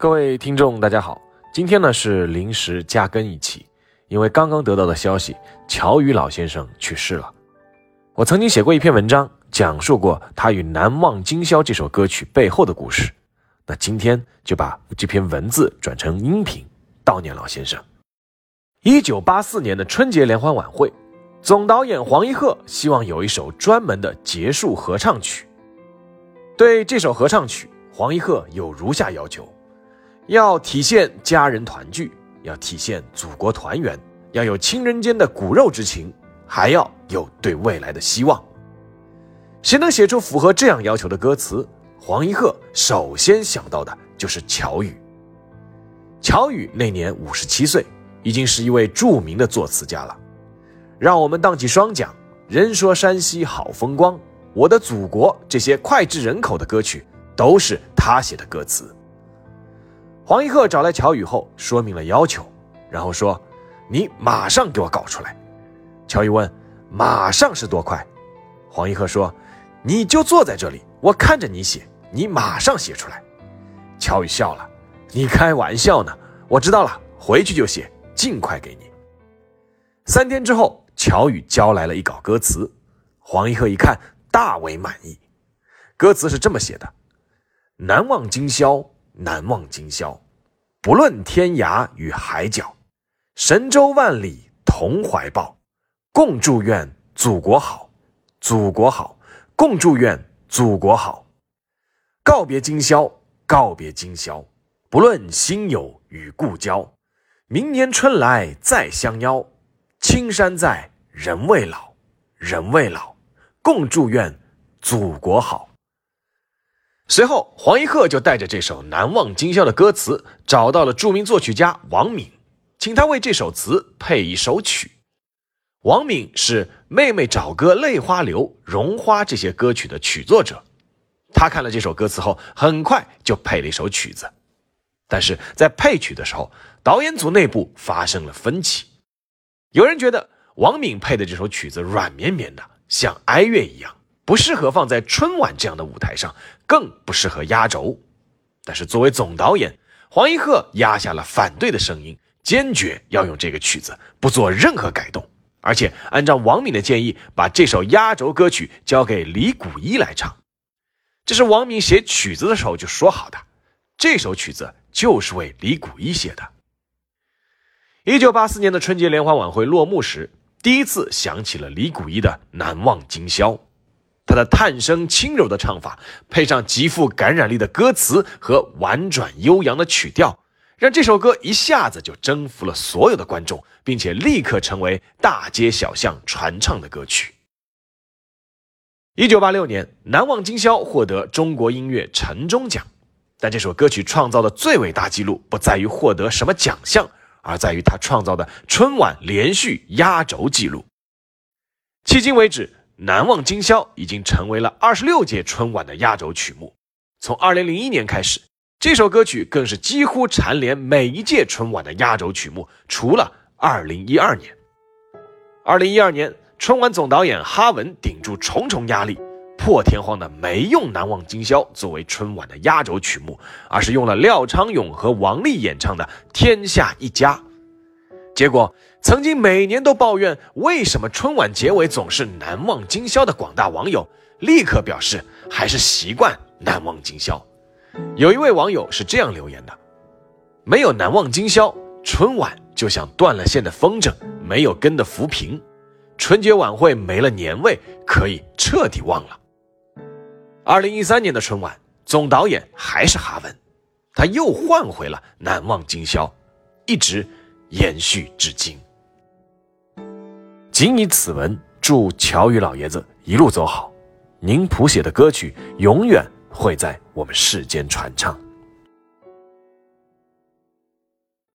各位听众，大家好，今天呢是临时加更一期，因为刚刚得到的消息，乔羽老先生去世了。我曾经写过一篇文章，讲述过他与《难忘今宵》这首歌曲背后的故事。那今天就把这篇文字转成音频，悼念老先生。一九八四年的春节联欢晚会，总导演黄一鹤希望有一首专门的结束合唱曲。对这首合唱曲，黄一鹤有如下要求。要体现家人团聚，要体现祖国团圆，要有亲人间的骨肉之情，还要有对未来的希望。谁能写出符合这样要求的歌词？黄一鹤首先想到的就是乔羽。乔羽那年五十七岁，已经是一位著名的作词家了。让我们荡起双桨，人说山西好风光，我的祖国这些脍炙人口的歌曲，都是他写的歌词。黄一鹤找来乔羽后，说明了要求，然后说：“你马上给我搞出来。”乔羽问：“马上是多快？”黄一鹤说：“你就坐在这里，我看着你写，你马上写出来。”乔羽笑了：“你开玩笑呢？我知道了，回去就写，尽快给你。”三天之后，乔羽交来了一稿歌词，黄一鹤一看，大为满意。歌词是这么写的：“难忘今宵。”难忘今宵，不论天涯与海角，神州万里同怀抱，共祝愿祖国好，祖国好，共祝愿祖国好。告别今宵，告别今宵，不论新友与故交，明年春来再相邀。青山在，人未老，人未老，共祝愿祖国好。随后，黄一鹤就带着这首《难忘今宵》的歌词，找到了著名作曲家王敏，请他为这首词配一首曲。王敏是《妹妹找哥泪花流》《绒花》这些歌曲的曲作者，他看了这首歌词后，很快就配了一首曲子。但是在配曲的时候，导演组内部发生了分歧，有人觉得王敏配的这首曲子软绵绵的，像哀乐一样。不适合放在春晚这样的舞台上，更不适合压轴。但是作为总导演，黄一鹤压下了反对的声音，坚决要用这个曲子，不做任何改动，而且按照王敏的建议，把这首压轴歌曲交给李谷一来唱。这是王敏写曲子的时候就说好的，这首曲子就是为李谷一写的。一九八四年的春节联欢晚会落幕时，第一次响起了李谷一的《难忘今宵》。的叹声轻柔的唱法，配上极富感染力的歌词和婉转悠扬的曲调，让这首歌一下子就征服了所有的观众，并且立刻成为大街小巷传唱的歌曲。一九八六年，《难忘今宵》获得中国音乐陈钟奖，但这首歌曲创造的最伟大纪录不在于获得什么奖项，而在于他创造的春晚连续压轴纪录。迄今为止。难忘今宵已经成为了二十六届春晚的压轴曲目。从二零零一年开始，这首歌曲更是几乎蝉联每一届春晚的压轴曲目，除了二零一二年。二零一二年，春晚总导演哈文顶住重重压力，破天荒的没用《难忘今宵》作为春晚的压轴曲目，而是用了廖昌永和王丽演唱的《天下一家》。结果，曾经每年都抱怨为什么春晚结尾总是难忘今宵的广大网友，立刻表示还是习惯难忘今宵。有一位网友是这样留言的：“没有难忘今宵，春晚就像断了线的风筝，没有根的浮萍，春节晚会没了年味，可以彻底忘了。”二零一三年的春晚，总导演还是哈文，他又换回了难忘今宵，一直。延续至今。仅以此文祝乔羽老爷子一路走好，您谱写的歌曲永远会在我们世间传唱。